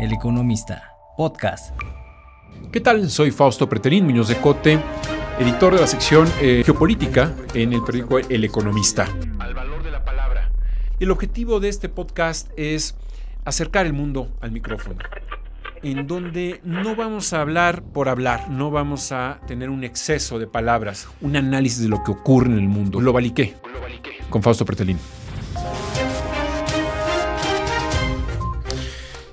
El Economista, podcast. ¿Qué tal? Soy Fausto Preterín Muñoz de Cote, editor de la sección eh, Geopolítica en el periódico El Economista. Al valor de la palabra. El objetivo de este podcast es acercar el mundo al micrófono, en donde no vamos a hablar por hablar, no vamos a tener un exceso de palabras, un análisis de lo que ocurre en el mundo. Globaliqué, con Fausto Pretelín.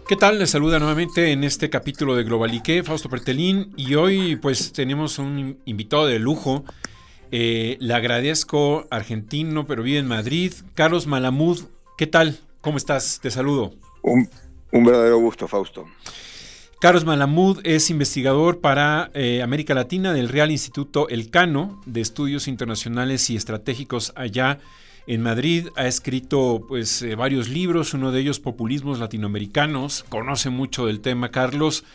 ¿Qué tal? Les saluda nuevamente en este capítulo de Globalique, Fausto Pertelín, y hoy pues tenemos un invitado de lujo. Eh, le agradezco, argentino, pero vive en Madrid, Carlos Malamud. ¿Qué tal? ¿Cómo estás? Te saludo. Un, verdadero gusto, Fausto. Carlos Malamud es investigador para eh, América Latina del Real Instituto Elcano de Estudios Internacionales y Estratégicos allá en Madrid ha escrito pues, eh, varios libros, uno de ellos Populismos Latinoamericanos. Conoce mucho del tema, Carlos.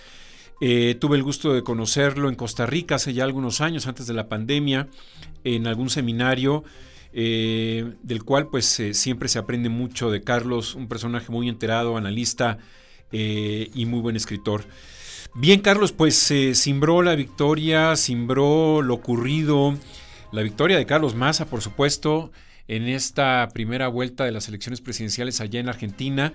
Eh, tuve el gusto de conocerlo en Costa Rica hace ya algunos años, antes de la pandemia, en algún seminario. Eh, del cual pues siempre se aprende mucho de Carlos, un personaje muy enterado, analista y muy buen escritor. Bien, Carlos, pues se simbró la victoria, simbró lo ocurrido, la victoria de Carlos Massa, por supuesto, en esta primera vuelta de las elecciones presidenciales allá en Argentina.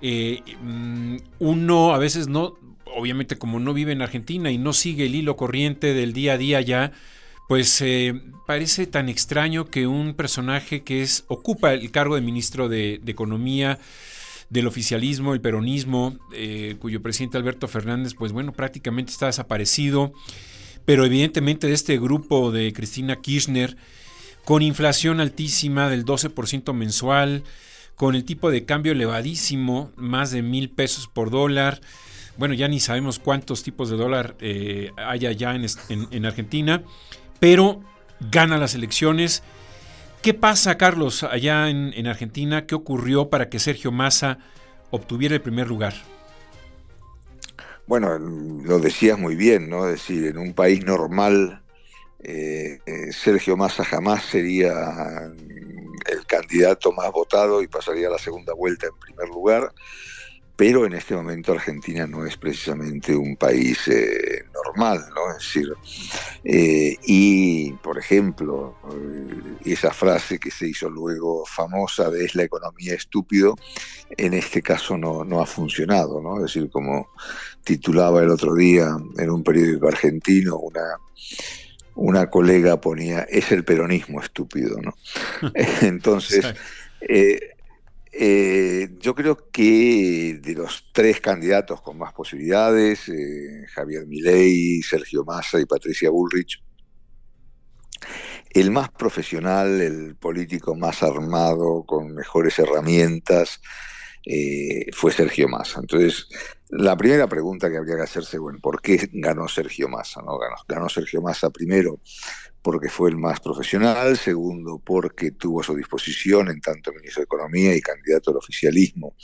Eh, mm, uno a veces no, obviamente como no vive en Argentina y no sigue el hilo corriente del día a día ya, pues eh, parece tan extraño que un personaje que es ocupa el cargo de ministro de, Economía del oficialismo, el peronismo, eh, cuyo presidente Alberto Fernández, pues bueno, prácticamente está desaparecido, pero evidentemente de este grupo de Cristina Kirchner, con inflación altísima del 12% mensual, con el tipo de cambio elevadísimo, más de mil pesos por dólar. Bueno, ya ni sabemos cuántos tipos de dólar eh, hay allá en, Argentina, pero gana las elecciones. ¿Qué pasa, Carlos, allá en, en Argentina? ¿Qué ocurrió para que Sergio Massa obtuviera el primer lugar? Bueno, lo decías muy bien, ¿no? Es decir, en un país normal eh, eh, Sergio Massa jamás sería el candidato más votado y pasaría a la segunda vuelta en primer lugar, pero en este momento Argentina no es precisamente un país eh, normal, ¿no? Es decir, y por ejemplo, esa frase que se hizo luego famosa de es la economía estúpido, en este caso no, no ha funcionado, ¿no? Es decir, como titulaba el otro día en un periódico argentino una una colega ponía, es el peronismo estúpido, ¿no? Entonces, eh, eh, yo creo que de los tres candidatos con más posibilidades, eh, Javier Milei, Sergio Massa y Patricia Bullrich, el más profesional, el político más armado, con mejores herramientas, fue Sergio Massa. Entonces, la primera pregunta que habría que hacerse, bueno, ¿por qué ganó Sergio Massa? No? Ganó, Sergio Massa primero porque fue el más profesional, segundo porque tuvo a su disposición, en tanto ministro de Economía y candidato al oficialismo,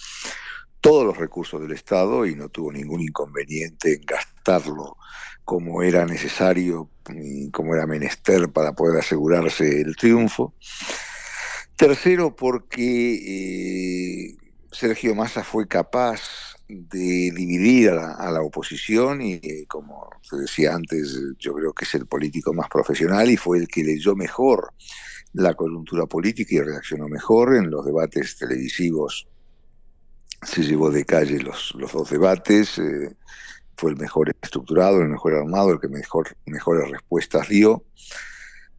todos los recursos del Estado y no tuvo ningún inconveniente en gastarlo como era necesario y como era menester para poder asegurarse el triunfo. Tercero, porque eh, Sergio Massa fue capaz de dividir a la, oposición y eh, como te decía antes, yo creo que es el político más profesional y fue el que leyó mejor la coyuntura política y reaccionó mejor en los debates televisivos. Se llevó de calle los, los dos debates, eh, fue el mejor estructurado, el mejor armado, el que mejor, mejores respuestas dio.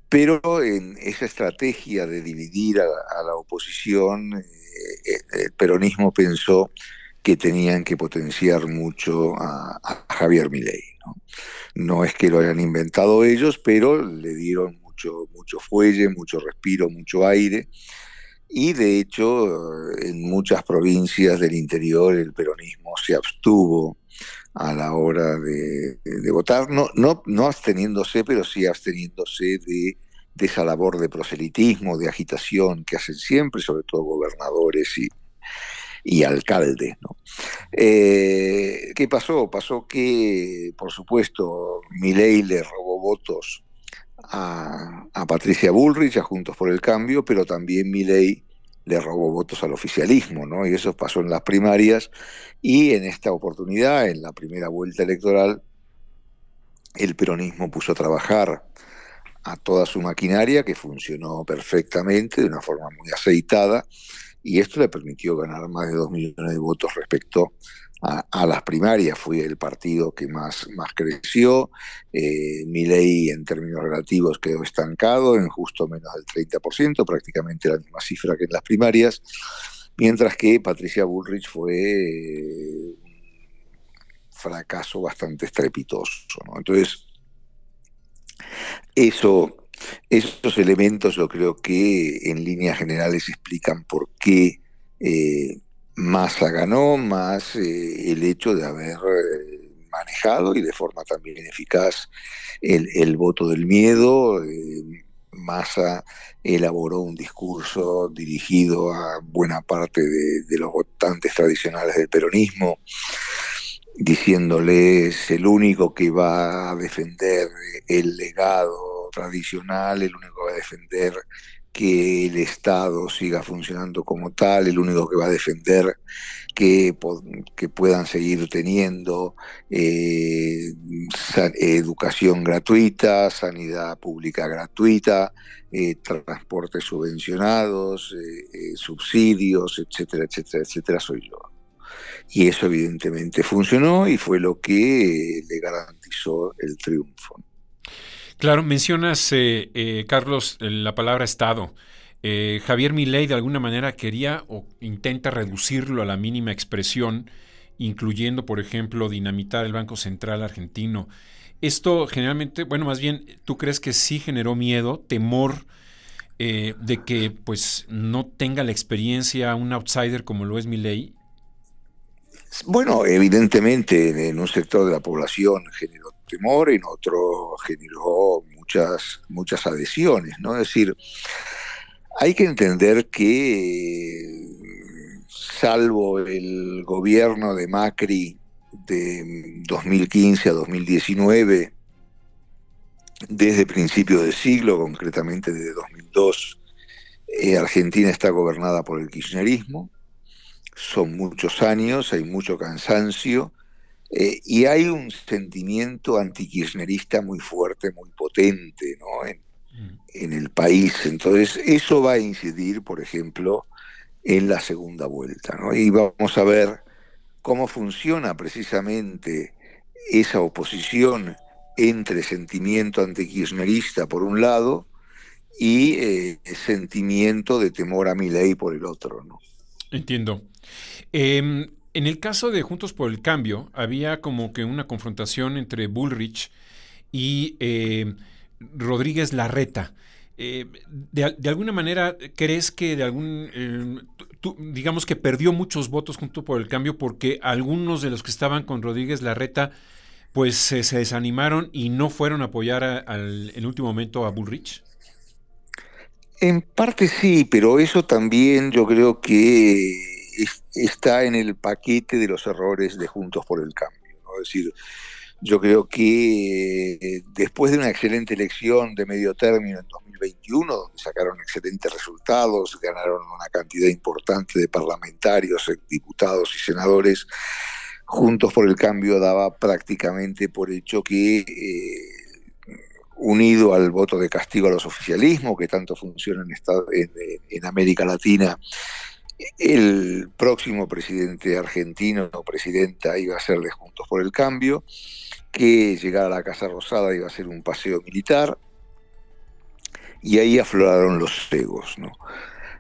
Pero en esa estrategia de dividir a, la oposición, eh, el peronismo pensó que tenían que potenciar mucho a, Javier Milei. ¿no? ¿no? es que lo hayan inventado ellos, pero le dieron mucho, mucho fuelle, mucho respiro, mucho aire. Y de hecho, en muchas provincias del interior el peronismo se abstuvo a la hora de, votar, no, no, no absteniéndose, pero sí absteniéndose de, esa labor de proselitismo, de agitación que hacen siempre, sobre todo gobernadores y, y alcalde. ¿no? Eh, ¿Qué pasó? Pasó que, por supuesto, Milei le robó votos a, Patricia Bullrich, a Juntos por el Cambio, pero también Milei le robó votos al oficialismo, ¿no? Y eso pasó en las primarias y en esta oportunidad, en la primera vuelta electoral, el peronismo puso a trabajar a toda su maquinaria que funcionó perfectamente, de una forma muy aceitada, y esto le permitió ganar más de dos millones de votos respecto a, las primarias. Fue el partido que más, más creció. Eh, ley en términos relativos quedó estancado en justo menos del 30%, prácticamente la misma cifra que en las primarias, mientras que Patricia Bullrich fue un fracaso bastante estrepitoso. Entonces, eso esos elementos yo creo que en líneas generales explican por qué eh, Massa ganó, más eh, el hecho de haber eh, manejado y de forma también eficaz el, voto del miedo. Massa elaboró un discurso dirigido a buena parte de, los votantes tradicionales del peronismo, diciéndoles el único que va a defender el legado tradicional, el único que va a defender que el Estado siga funcionando como tal, el único que va a defender que, que puedan seguir teniendo eh, educación gratuita, sanidad pública gratuita, eh, transportes subvencionados, eh, subsidios, etcétera, etcétera, etcétera, soy yo. Y eso evidentemente funcionó y fue lo que le garantizó el triunfo. Claro, mencionas, eh, eh, Carlos, la palabra Estado. Eh, Javier Milei de alguna manera quería o intenta reducirlo a la mínima expresión, incluyendo, por ejemplo, dinamitar el Banco Central argentino. Esto generalmente, bueno, más bien, ¿tú crees que sí generó miedo, temor de que pues no tenga la experiencia un outsider como lo es Milei? Bueno, evidentemente en un sector de la población generó temor, en otro generó muchas, muchas adhesiones, ¿no? Es decir, hay que entender que, salvo el gobierno de Macri de 2015 a 2019, desde principios de siglo, concretamente desde 2002, eh, Argentina está gobernada por el kirchnerismo. Son muchos años, hay mucho cansancio, eh, y hay un sentimiento antikirchnerista muy fuerte, muy potente ¿no? Mm. en, el país. Entonces, eso va a incidir, por ejemplo, en la segunda vuelta. ¿no? Y vamos a ver cómo funciona precisamente esa oposición entre sentimiento antikirchnerista por un lado y eh, sentimiento de temor a mi ley por el otro. ¿no? Entiendo. Em, en el caso de Juntos por el Cambio, había como que una confrontación entre Bullrich y eh, Rodríguez Larreta. Eh, de, alguna manera, ¿crees que de algún, eh, digamos que perdió muchos votos junto por el cambio porque algunos de los que estaban con Rodríguez Larreta, pues se desanimaron y no fueron a apoyar en último momento a Bullrich? En parte sí, pero eso también yo creo que está en el paquete de los errores de Juntos por el Cambio. Es decir, yo creo que eh, después de una excelente elección de medio término en 2021, donde sacaron excelentes resultados, ganaron una cantidad importante de parlamentarios, diputados y senadores, Juntos por el Cambio daba prácticamente por hecho que, eh, unido al voto de castigo a los oficialismos, que tanto funciona en, en América Latina, el próximo presidente argentino o presidenta iba a ser de Juntos por el Cambio, que llegar a la Casa Rosada iba a ser un paseo militar, y ahí afloraron los egos, ¿no?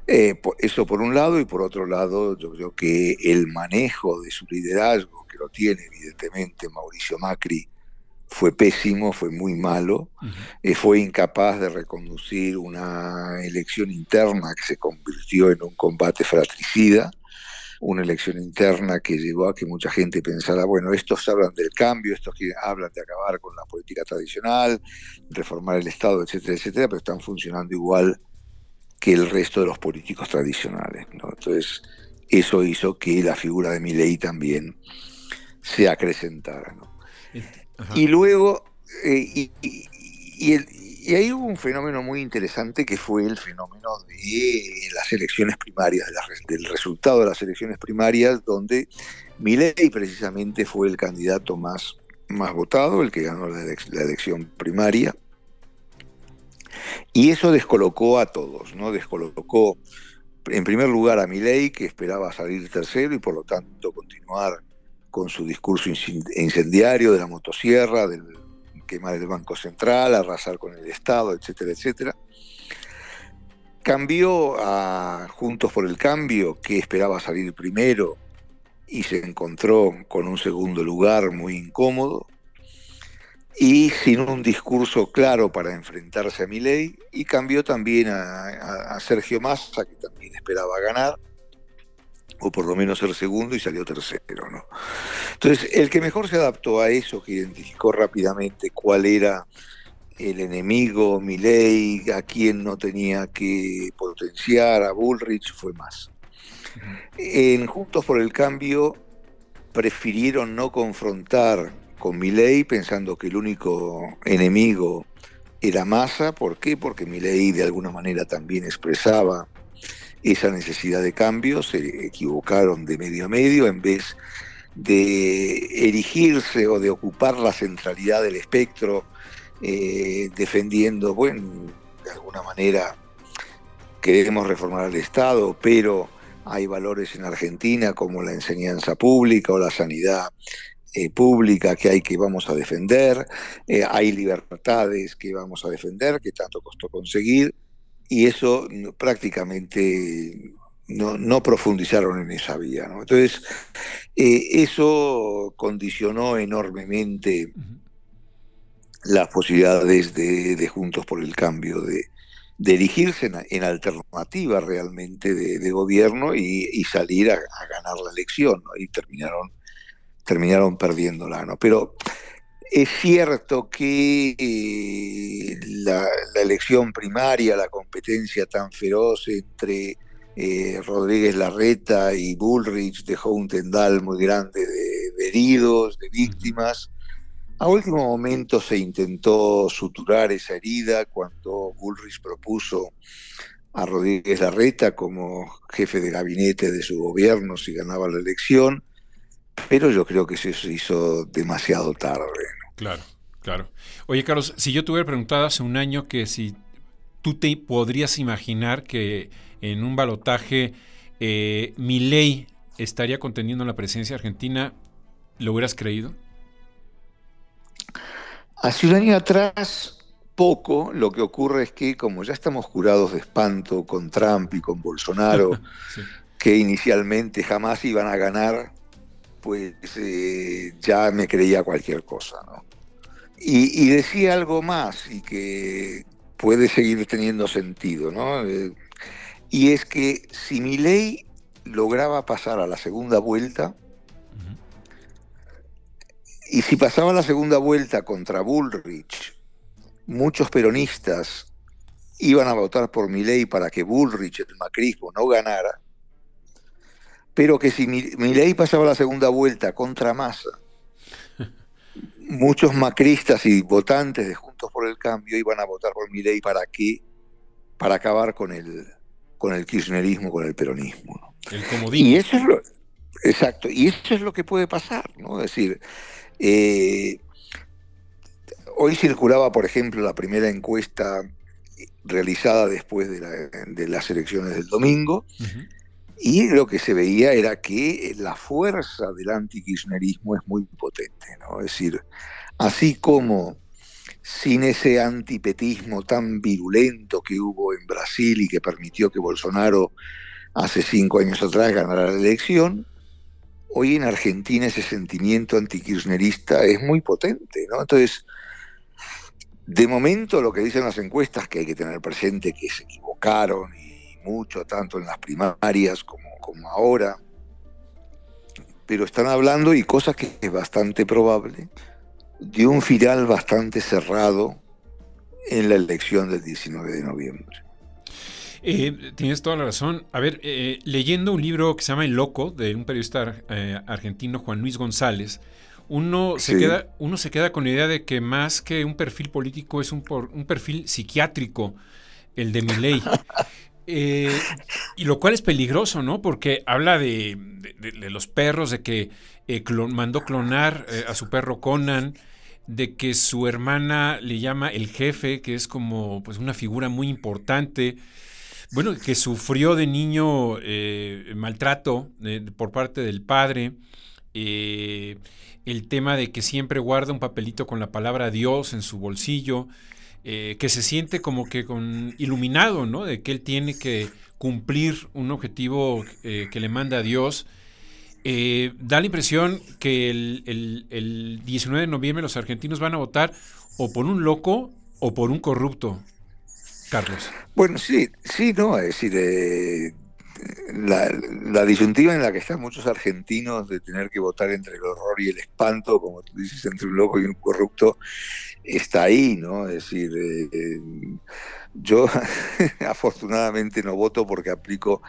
Eh, eso por un lado, y por otro lado, yo creo que el manejo de su liderazgo, que lo tiene evidentemente Mauricio Macri, fue pésimo, fue muy malo, eh, fue incapaz de reconducir una elección interna que se convirtió en un combate fratricida, una elección interna que llevó a que mucha gente pensara, bueno, estos hablan del cambio, estos hablan de acabar con la política tradicional, reformar el Estado, etcétera, etcétera, pero están funcionando igual que el resto de los políticos tradicionales. Entonces, eso hizo que la figura de Milei también se acrecentara. ¿no? Y luego, eh, y, y ahí hubo un fenómeno muy interesante que fue el fenómeno de las elecciones primarias, del resultado de las elecciones primarias, donde Milei precisamente fue el candidato más, más votado, el que ganó la, elección primaria. Y eso descolocó a todos, ¿no? Descolocó en primer lugar a Milei, que esperaba salir tercero y por lo tanto continuar con su discurso incendiario de la motosierra, del quemar el Banco Central, arrasar con el Estado, etcétera, etcétera. Cambió a Juntos por el Cambio, que esperaba salir primero y se encontró con un segundo lugar muy incómodo y sin un discurso claro para enfrentarse a Milei y cambió también a Sergio Massa, que también esperaba ganar o por lo menos ser segundo y salió tercero, ¿no? Entonces, el que mejor se adaptó a eso, que identificó rápidamente cuál era el enemigo, Milei, a quién no tenía que potenciar, a Bullrich, fue más. En Juntos por el Cambio prefirieron no confrontar con Milei pensando que el único enemigo era Massa. ¿Por qué? Porque Milei de alguna manera también expresaba esa necesidad de cambio, se equivocaron de medio a medio en vez de erigirse o de ocupar la centralidad del espectro, eh, defendiendo, bueno, de alguna manera queremos reformar el Estado, pero hay valores en Argentina como la enseñanza pública o la sanidad eh, pública que hay que vamos a defender, eh, hay libertades que vamos a defender, que tanto costó conseguir, y eso prácticamente no, profundizaron en esa vía. Entonces, eh, eso condicionó enormemente las posibilidades de, Juntos por el Cambio, de, de erigirse en, alternativa realmente de, gobierno y, salir a, ganar la elección, y terminaron, terminaron perdiéndola. ¿no? Pero es cierto que eh, la, elección primaria, la competencia tan feroz entre eh, Rodríguez Larreta y Bullrich dejó un tendal muy grande de, heridos, de víctimas. A último momento se intentó suturar esa herida cuando Bullrich propuso a Rodríguez Larreta como jefe de gabinete de su gobierno si ganaba la elección, pero yo creo que se hizo demasiado tarde. Claro, claro. Oye, Carlos, si yo te hubiera preguntado hace un año que si tú te podrías imaginar que en un balotaje eh, mi ley estaría contendiendo la presidencia argentina, ¿lo hubieras creído? Hace un año atrás, poco, lo que ocurre es que como ya estamos curados de espanto con Trump y con Bolsonaro, que inicialmente jamás iban a ganar, pues eh, ya me creía cualquier cosa, ¿no? Y, decía algo más y que puede seguir teniendo sentido, ¿no? Eh, y es que si mi ley lograba pasar a la segunda vuelta, y si pasaba la segunda vuelta contra Bullrich, muchos peronistas iban a votar por mi ley para que Bullrich, el macrismo, no ganara, pero que si mi, ley pasaba la segunda vuelta contra Massa, muchos macristas y votantes de Juntos por el Cambio iban a votar por mi ley para qué? Para acabar con el, con el kirchnerismo, con el peronismo. El comodín. Y eso es lo, exacto, y eso es lo que puede pasar, ¿no? Es decir, eh, hoy circulaba, por ejemplo, la primera encuesta realizada después de, las elecciones del domingo, y lo que se veía era que la fuerza del antikirchnerismo es muy potente, ¿no? Es decir, así como sin ese antipetismo tan virulento que hubo en Brasil y que permitió que Bolsonaro hace cinco años atrás ganara la elección, hoy en Argentina ese sentimiento antikirchnerista es muy potente, ¿no? Entonces, de momento lo que dicen las encuestas que hay que tener presente que se equivocaron y mucho, tanto en las primarias como, como ahora. Pero están hablando, y cosa que es bastante probable, de un final bastante cerrado en la elección del 19 de noviembre. Eh, tienes toda la razón. A ver, eh, leyendo un libro que se llama El Loco, de un periodista eh, argentino, Juan Luis González, uno se, queda, uno se queda con la idea de que más que un perfil político es un, un perfil psiquiátrico, el de Milei. Eh, y lo cual es peligroso, ¿no? Porque habla de, los perros, de que eh, mandó clonar eh, a su perro Conan, de que su hermana le llama el jefe, que es como pues una figura muy importante. Bueno, que sufrió de niño maltrato por parte del padre. el tema de que siempre guarda un papelito con la palabra Dios en su bolsillo. Eh, que se siente como que con iluminado, ¿no? De que él tiene que cumplir un objetivo eh, que le manda a Dios. Eh, da la impresión que el, el, 19 de noviembre los argentinos van a votar o por un loco o por un corrupto, Carlos. Bueno, sí, sí, no, es decir, la, la, disyuntiva en la que están muchos argentinos de tener que votar entre el horror y el espanto, como tú dices, entre un loco y un corrupto, está ahí, ¿no? Es decir, eh, eh, yo afortunadamente no voto porque aplico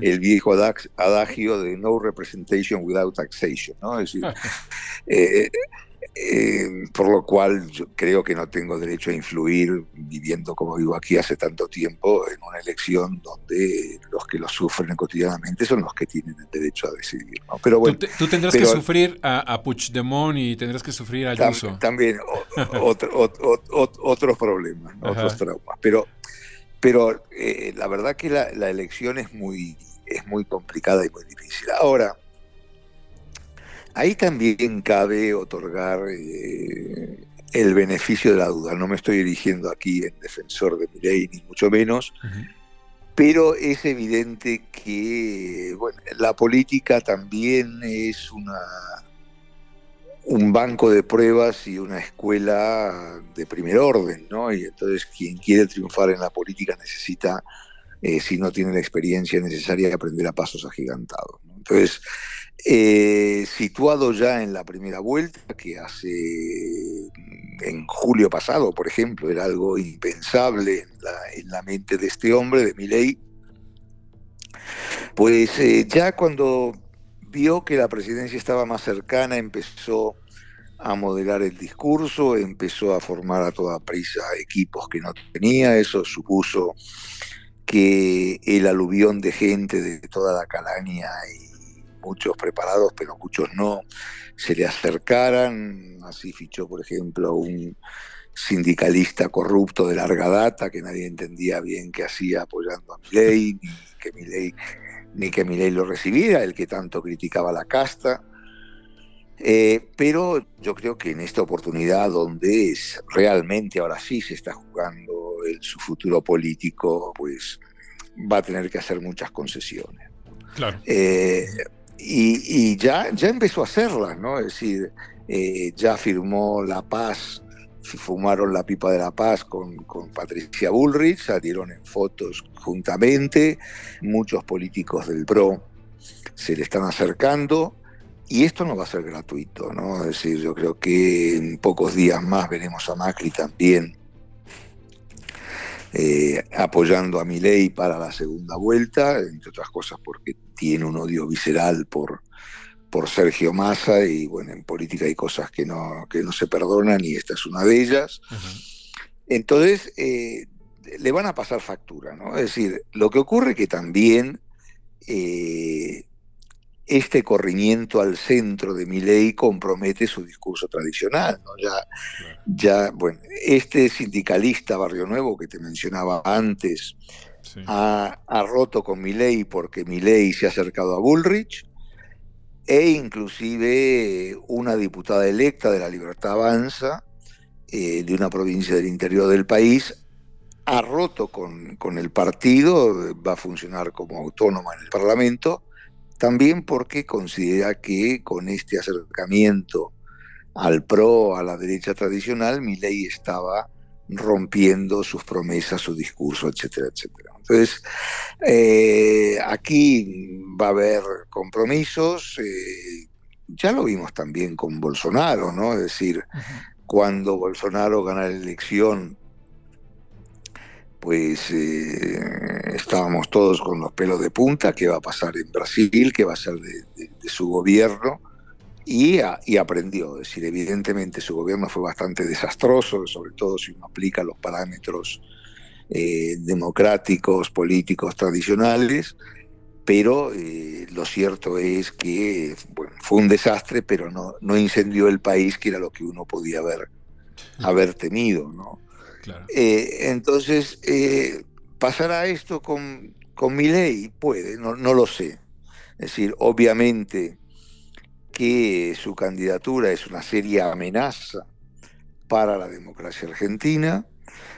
el viejo adagio de no representation without taxation, ¿no? Es decir, eh, eh, por lo cual yo creo que no tengo derecho a influir, viviendo como vivo aquí hace tanto tiempo, en una elección donde los que lo sufren cotidianamente son los que tienen el derecho a decidir. Pero bueno, tú, tendrás que sufrir a, a, Puigdemont y tendrás que sufrir a Ayuso. También, otros problemas, otros traumas. Pero, pero eh, la verdad que la, la elección es muy, es muy complicada y muy difícil. Ahora, Ahí también cabe otorgar eh, el beneficio de la duda. No me estoy dirigiendo aquí en defensor de ley, ni mucho menos, pero es evidente que la política también es una, un banco de pruebas y una escuela de primer orden, ¿no? Y entonces quien quiere triunfar en la política necesita, eh, si no tiene la experiencia necesaria, aprender a pasos agigantados. Entonces, eh, situado ya en la primera vuelta, que hace en julio pasado, por ejemplo, era algo impensable en la, mente de este hombre, de Milei, pues eh, ya cuando vio que la presidencia estaba más cercana, empezó a modelar el discurso, empezó a formar a toda prisa equipos que no tenía, eso supuso que el aluvión de gente de toda la calaña y muchos preparados, pero muchos no, se le acercaran. Así fichó, por ejemplo, un sindicalista corrupto de larga data que nadie entendía bien qué hacía apoyando a Milei, ni que Milei, ni que Milei lo recibiera, el que tanto criticaba la casta. Eh, pero yo creo que en esta oportunidad donde es, realmente ahora sí se está jugando el, su futuro político, pues va a tener que hacer muchas concesiones. Claro. Eh, y, ya, ya empezó a hacerlas, ¿no? Es decir, eh, ya firmó La Paz, fumaron la pipa de La Paz con, con, Patricia Bullrich, salieron en fotos juntamente, muchos políticos del PRO se le están acercando. Y esto no va a ser gratuito, ¿no? Es decir, yo creo que en pocos días más veremos a Macri también eh, apoyando a Milei para la segunda vuelta, entre otras cosas porque tiene un odio visceral por, por Sergio Massa y bueno, en política hay cosas que no, que no se perdonan y esta es una de ellas. Entonces, eh, le van a pasar factura, ¿no? Es decir, lo que ocurre que también eh, este corrimiento al centro de mi ley compromete su discurso tradicional. ¿no? Ya, ya, bueno, este sindicalista Barrio Nuevo que te mencionaba antes ha, roto con mi ley porque mi ley se ha acercado a Bullrich e inclusive una diputada electa de la Libertad Avanza eh, de una provincia del interior del país ha roto con, con el partido, va a funcionar como autónoma en el Parlamento también porque considera que con este acercamiento al PRO, a la derecha tradicional, mi ley estaba rompiendo sus promesas, su discurso, etcétera, etcétera. Entonces, eh, aquí va a haber compromisos, eh, ya lo vimos también con Bolsonaro, ¿no? Es decir, cuando Bolsonaro gana la elección pues eh, estábamos todos con los pelos de punta, qué va a pasar en Brasil, qué va a ser de, su gobierno. Y, y, aprendió. Es decir, evidentemente su gobierno fue bastante desastroso, sobre todo si uno aplica los parámetros eh, democráticos, políticos tradicionales, pero eh, lo cierto es que bueno, fue un desastre, pero no, no incendió el país, que era lo que uno podía haber, haber temido. ¿no? Eh, entonces, ¿pasará esto con, con mi ley? Puede, no, no lo sé. Es decir, obviamente que su candidatura es una seria amenaza para la democracia argentina,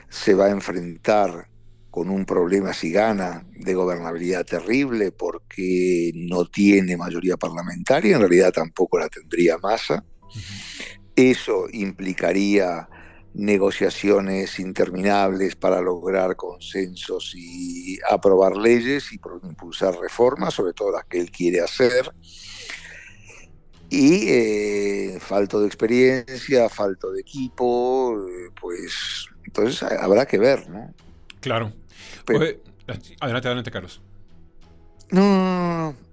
se va a enfrentar con un problema si gana de gobernabilidad terrible porque no tiene mayoría parlamentaria, en realidad tampoco la tendría masa. Eso implicaría negociaciones interminables para lograr consensos y aprobar leyes y impulsar reformas, sobre todo las que él quiere hacer y eh, falto de experiencia, falto de equipo, eh, pues entonces habrá que ver, ¿no? Claro. adelante, adelante, Carlos. No, no, no,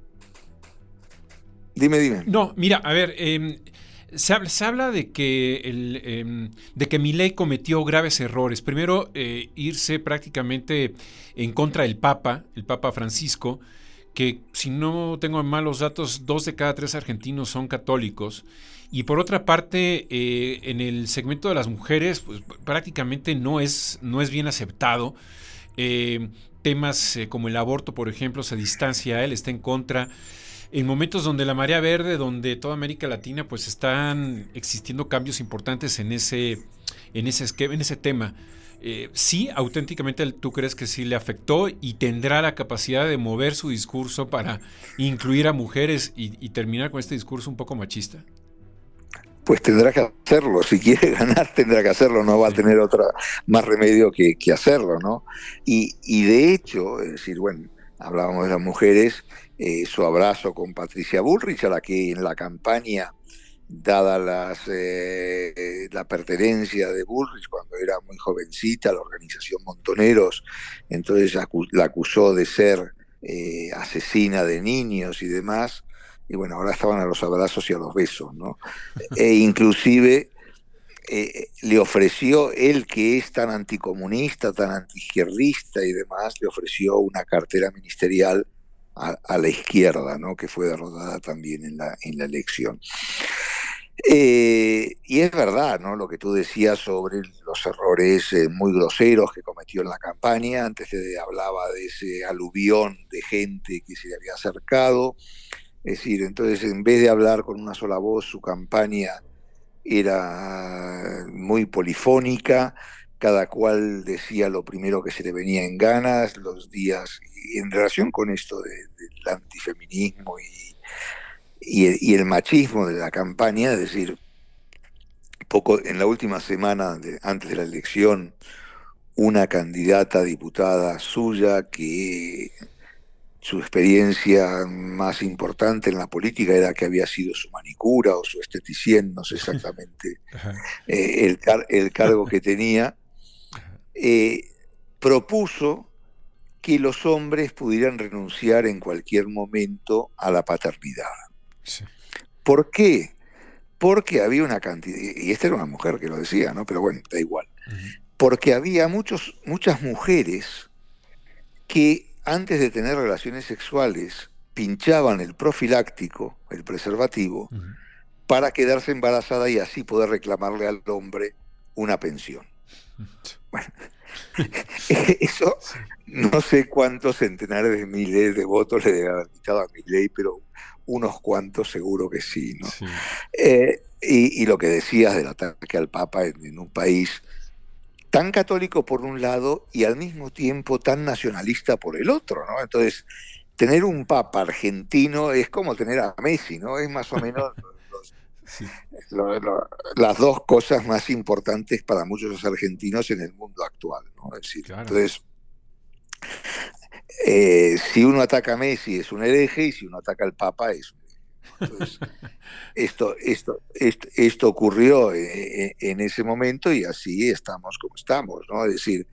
Dime, dime. No, mira, a ver, em, se, habla, de que el, eh, de que Milei cometió graves errores. Primero, eh, irse prácticamente en contra del Papa, el Papa Francisco, que si no tengo malos datos, dos de cada tres argentinos son católicos. Y por otra parte, eh, en el segmento de las mujeres, pues prácticamente no es, no es bien aceptado. Eh, temas eh, como el aborto, por ejemplo, se distancia a él, está en contra. En momentos donde la marea verde, donde toda América Latina, pues están existiendo cambios importantes en ese, en ese, en ese tema. Eh, sí, auténticamente tú crees que sí le afectó y tendrá la capacidad de mover su discurso para incluir a mujeres y, terminar con este discurso un poco machista? Pues tendrá que hacerlo, si quiere ganar tendrá que hacerlo, no va a tener otra más remedio que, hacerlo, ¿no? Y, de hecho, es decir, bueno, hablábamos de las mujeres, eh, su abrazo con Patricia Bullrich, a la que en la campaña dada las, eh, la pertenencia de Bullrich cuando era muy jovencita, la organización Montoneros, entonces la acusó de ser eh, asesina de niños y demás, y bueno, ahora estaban a los abrazos y a los besos, ¿no? e inclusive eh, le ofreció, él que es tan anticomunista, tan antiizquierdista y demás, le ofreció una cartera ministerial a, la izquierda, ¿no? que fue derrotada también en la, en la elección. Eh, y es verdad, ¿no? Lo que tú decías sobre los errores eh, muy groseros que cometió en la campaña. Antes se hablaba de ese aluvión de gente que se le había acercado. Es decir, entonces en vez de hablar con una sola voz, su campaña era muy polifónica. Cada cual decía lo primero que se le venía en ganas, los días, y en relación con esto del antifeminismo y y, el machismo de la campaña, es decir, poco en la última semana de, antes de la elección, una candidata diputada suya que su experiencia más importante en la política era que había sido su manicura o su esteticien, no sé exactamente eh, el, cargo que tenía, eh, propuso que los hombres pudieran renunciar en cualquier momento a la paternidad. ¿Por qué? Porque había una cantidad, y esta era una mujer que lo decía, ¿no? Pero bueno, da igual. Porque había muchos, muchas mujeres que antes de tener relaciones sexuales pinchaban el profiláctico, el preservativo, para quedarse embarazada y así poder reclamarle al hombre una pensión. Bueno, eso no sé cuántos centenares de miles de votos le debe haber quitado a ley, pero unos cuantos seguro que sí. ¿no? Eh, y, lo que decías del ataque al Papa en, un país tan católico por un lado y al mismo tiempo tan nacionalista por el otro, ¿no? Entonces, tener un Papa argentino es como tener a Messi, ¿no? Es más o menos las dos cosas más importantes para muchos argentinos en el mundo actual, ¿no? Es decir, entonces eh, si uno ataca a Messi es un hereje y si uno ataca al Papa es un Entonces, esto, esto, esto, ocurrió eh, eh, en, ese momento y así estamos como estamos, ¿no? Es decir,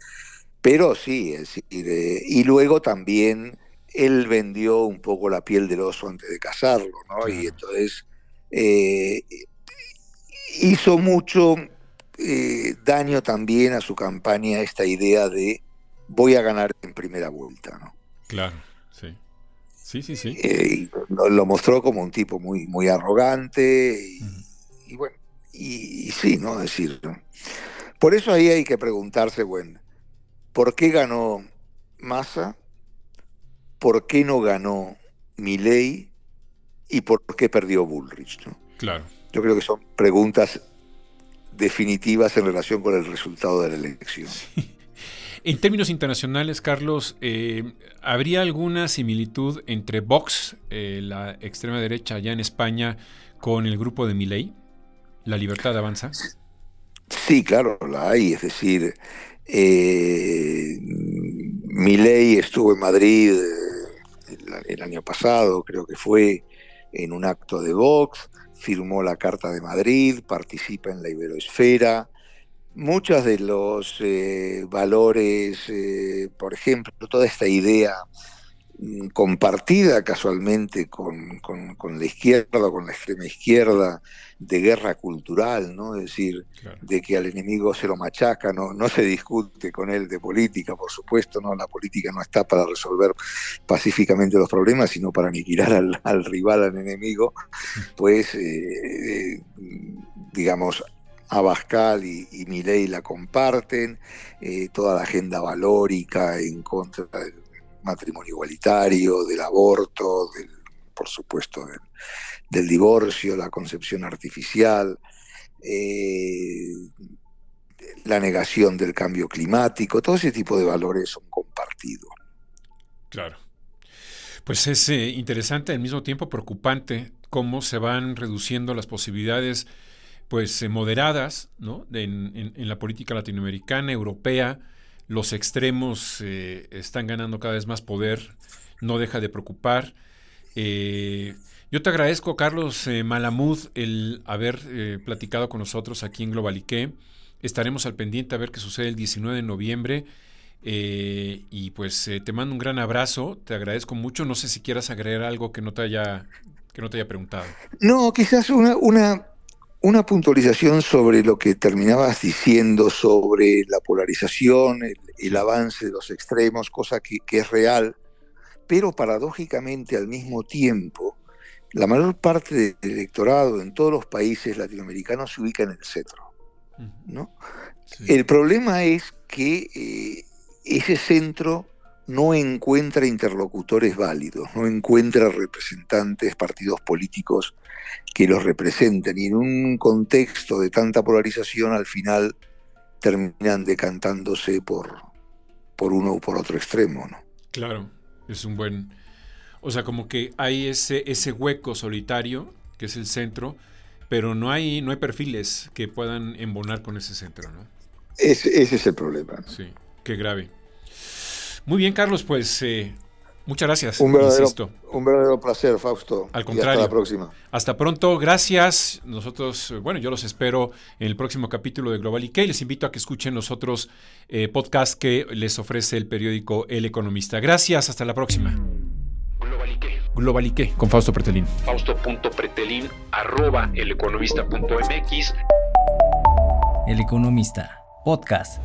pero sí, es decir, y luego también él vendió un poco la piel del oso antes de casarlo, ¿no? Y entonces eh, hizo mucho daño también a su campaña esta idea de voy a ganar en primera vuelta. ¿no? Claro, sí. Sí, sí, sí. lo, mostró como un tipo muy, muy arrogante y, bueno, y, sí, ¿no? decir, por eso ahí hay que preguntarse, bueno, ¿por qué ganó Massa? ¿Por qué no ganó Milley? ¿Y por qué perdió Bullrich? Claro. Yo creo que son preguntas definitivas en relación con el resultado de la elección. En términos internacionales, Carlos, eh, ¿habría alguna similitud entre Vox, eh, la extrema derecha allá en España, con el grupo de Milei? ¿La libertad avanza? Sí, claro, la hay. Es decir, eh, Milei estuvo en Madrid eh, el, año pasado, creo que fue, en un acto de Vox, firmó la Carta de Madrid, participa en la Iberoesfera, muchos de los eh, valores, eh, por ejemplo, toda esta idea mm, compartida casualmente con, la izquierda, con la extrema izquierda, de guerra cultural, ¿no? Es decir, de que al enemigo se lo machaca, no, no se discute con él de política, por supuesto, ¿no? La política no está para resolver pacíficamente los problemas, sino para aniquilar al, rival, al enemigo, pues, eh, digamos, Abascal y, y Milei la comparten, eh, toda la agenda valórica en contra del matrimonio igualitario, del aborto, del, por supuesto del, divorcio, la concepción artificial, eh, la negación del cambio climático, todo ese tipo de valores son compartidos. Claro. Pues es eh, interesante, al mismo tiempo preocupante, cómo se van reduciendo las posibilidades pues eh, moderadas ¿no? en, la política latinoamericana, europea. Los extremos eh, están ganando cada vez más poder, no deja de preocupar. Eh, yo te agradezco, Carlos Malamud, el haber platicado con nosotros aquí en Globalique. Estaremos al pendiente a ver qué sucede el 19 de noviembre. y pues te mando un gran abrazo, te agradezco mucho. No sé si quieras agregar algo que no te haya, que no te haya preguntado. No, quizás una, una una puntualización sobre lo que terminabas diciendo sobre la polarización, el, avance de los extremos, cosa que, es real, pero paradójicamente al mismo tiempo, la mayor parte del electorado en todos los países latinoamericanos se ubica en el centro. ¿no? El problema es que eh, ese centro no encuentra interlocutores válidos, no encuentra representantes, partidos políticos que los representen. Y en un contexto de tanta polarización, al final terminan decantándose por, por uno o por otro extremo. ¿no? Claro, es un buen... O sea, como que hay ese, ese hueco solitario, que es el centro, pero no hay, no hay perfiles que puedan embonar con ese centro, ¿no? Ese, ese es el problema. Sí, qué grave. Muy bien, Carlos, pues eh, muchas gracias. Un verdadero, un verdadero, placer, Fausto. Al contrario. hasta la próxima. Hasta pronto, gracias. Nosotros, bueno, yo los espero en el próximo capítulo de Global IK. Les invito a que escuchen los otros eh, podcasts que les ofrece el periódico El Economista. Gracias, hasta la próxima. Global IK. Global IK, con Fausto Pretelín. Fausto.pretelín, arroba eleconomista.mx. El Economista, podcast.